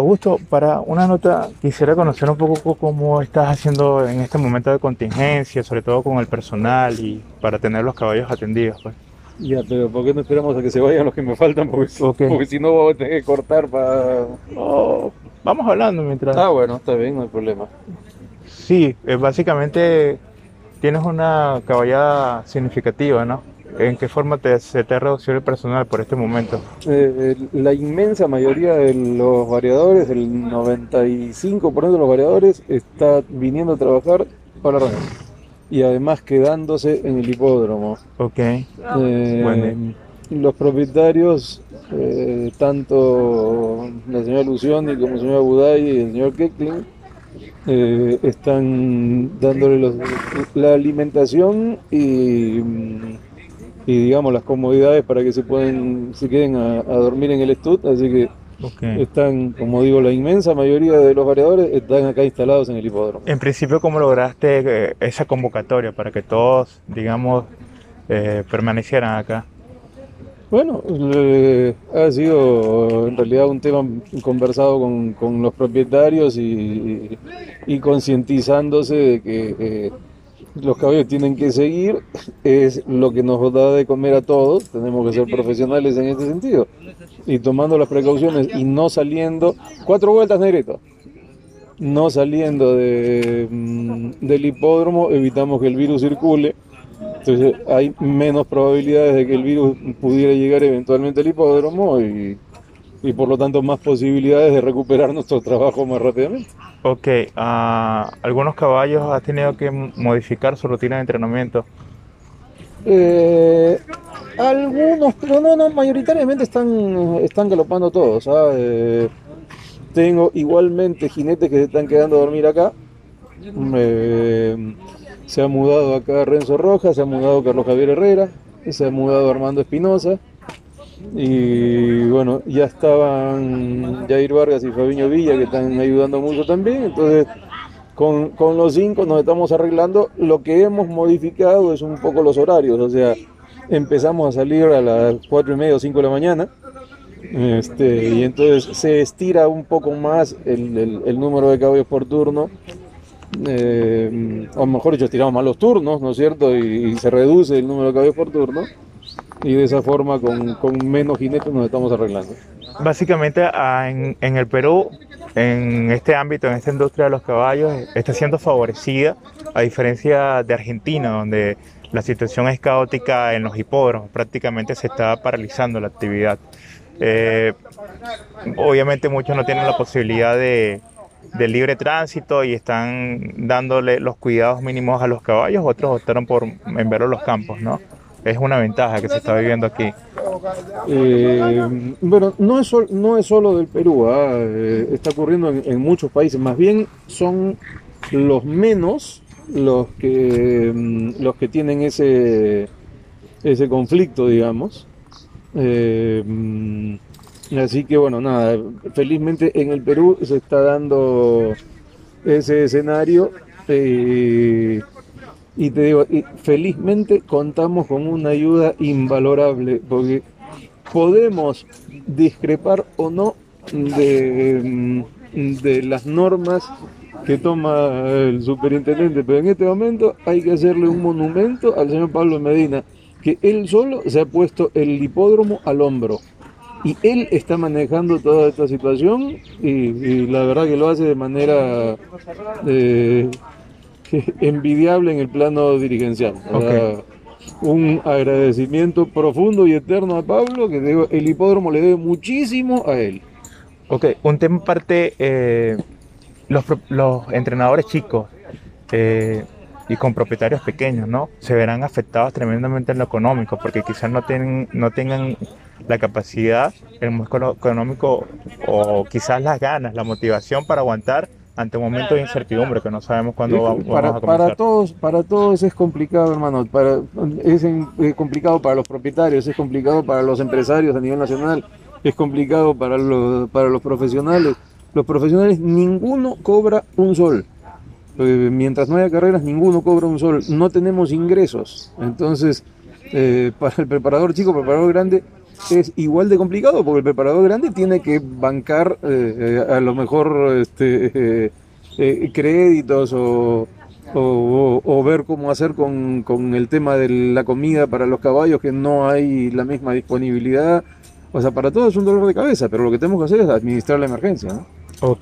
Augusto, para una nota quisiera conocer un poco cómo estás haciendo en este momento de contingencia, sobre todo con el personal y para tener los caballos atendidos. Pues. Ya, pero ¿por qué no esperamos a que se vayan los que me faltan? Porque, porque si no voy a tener que cortar para... vamos hablando mientras... Ah, bueno, está bien, no hay problema. Sí, eh, básicamente tienes una caballada significativa, ¿no? ¿En qué forma te, se te ha reducido el personal por este momento? Eh, la inmensa mayoría de los variadores, el 95% de los variadores, está viniendo a trabajar para la y además quedándose en el hipódromo. Ok. Eh, los propietarios, eh, tanto la señora Lucioni como el señor Buday y el señor Keckling, están dándole la alimentación y y digamos las comodidades para que se pueden se queden a, dormir en el estud así que están como digo la inmensa mayoría de los variadores están acá instalados en el hipódromo. En principio cómo lograste eh, esa convocatoria para que todos digamos eh, permanecieran acá bueno, ha sido en realidad un tema conversado con, con los propietarios y, y, concientizándose de que eh, los caballos tienen que seguir, es lo que nos da de comer a todos, tenemos que ser profesionales en este sentido, y tomando las precauciones y no saliendo, cuatro vueltas negrito, no saliendo mm, del hipódromo, evitamos que el virus circule, entonces hay menos probabilidades de que el virus pudiera llegar eventualmente al hipódromo y y por lo tanto más posibilidades de recuperar nuestro trabajo más rápidamente. Ok, uh, ¿algunos caballos has tenido que modificar su rutina de entrenamiento? Eh, algunos, pero no, no, mayoritariamente están, están galopando todos. ¿ah? Eh, tengo igualmente jinetes que se están quedando a dormir acá. Eh, se ha mudado acá Renzo Rojas, se ha mudado Carlos Javier Herrera, se ha mudado Armando Espinosa y bueno, ya estaban Jair Vargas y Fabiño Villa que están ayudando mucho también. Entonces, con, con, los cinco nos estamos arreglando. Lo que hemos modificado es un poco los horarios. O sea, empezamos a salir a las cuatro y media o cinco de la mañana. Este, y entonces se estira un poco más el, el, número de caballos por turno. Eh, o mejor dicho, estiramos más los turnos, ¿no es cierto? Y, y se reduce el número de caballos por turno y de esa forma con, menos jinetes nos estamos arreglando. Básicamente en, en, el Perú, en este ámbito, en esta industria de los caballos, está siendo favorecida, a diferencia de Argentina, donde la situación es caótica en los hipódromos, prácticamente se está paralizando la actividad. Eh, obviamente muchos no tienen la posibilidad de, de libre tránsito y están dándole los cuidados mínimos a los caballos, otros optaron por en verlo los campos, ¿no? Es una ventaja que se está viviendo aquí. Eh, bueno, no es, no es solo del Perú, ¿ah? eh, está ocurriendo en, muchos países, más bien son los menos los que, mm, los que tienen ese, ese conflicto, digamos. Eh, mm, así que bueno, nada, felizmente en el Perú se está dando ese escenario. Y te digo, felizmente contamos con una ayuda invalorable, porque podemos discrepar o no de, de las normas que toma el superintendente, pero en este momento hay que hacerle un monumento al señor Pablo Medina, que él solo se ha puesto el hipódromo al hombro. Y él está manejando toda esta situación y, la verdad que lo hace de manera eh, envidiable en el plano dirigencial. un agradecimiento profundo y eterno a Pablo, que el hipódromo le debe muchísimo a él. Ok, un tema aparte, eh, los, entrenadores chicos eh, y con propietarios pequeños, ¿no? Se verán afectados tremendamente en lo económico, porque quizás no, tienen, no tengan la capacidad, el músculo económico o quizás las ganas, la motivación para aguantar ante un momento de incertidumbre que no sabemos cuándo vamos, para, a comenzar. Para todos, para todos es complicado, hermano. Para, es, complicado para los propietarios, es complicado para los empresarios a nivel nacional, es complicado para los, para los profesionales. Los profesionales, ninguno cobra un sol. Eh, mientras no haya carreras, ninguno cobra un sol. No tenemos ingresos. Entonces, eh, para el preparador chico, preparador grande, es igual de complicado porque el preparador grande tiene que bancar eh, eh, a lo mejor este, eh, créditos o, o- ver cómo hacer con, con el tema de la comida para los caballos, que no hay la misma disponibilidad. O sea, para todo es un dolor de cabeza, pero lo que tenemos que hacer es administrar la emergencia, ¿no?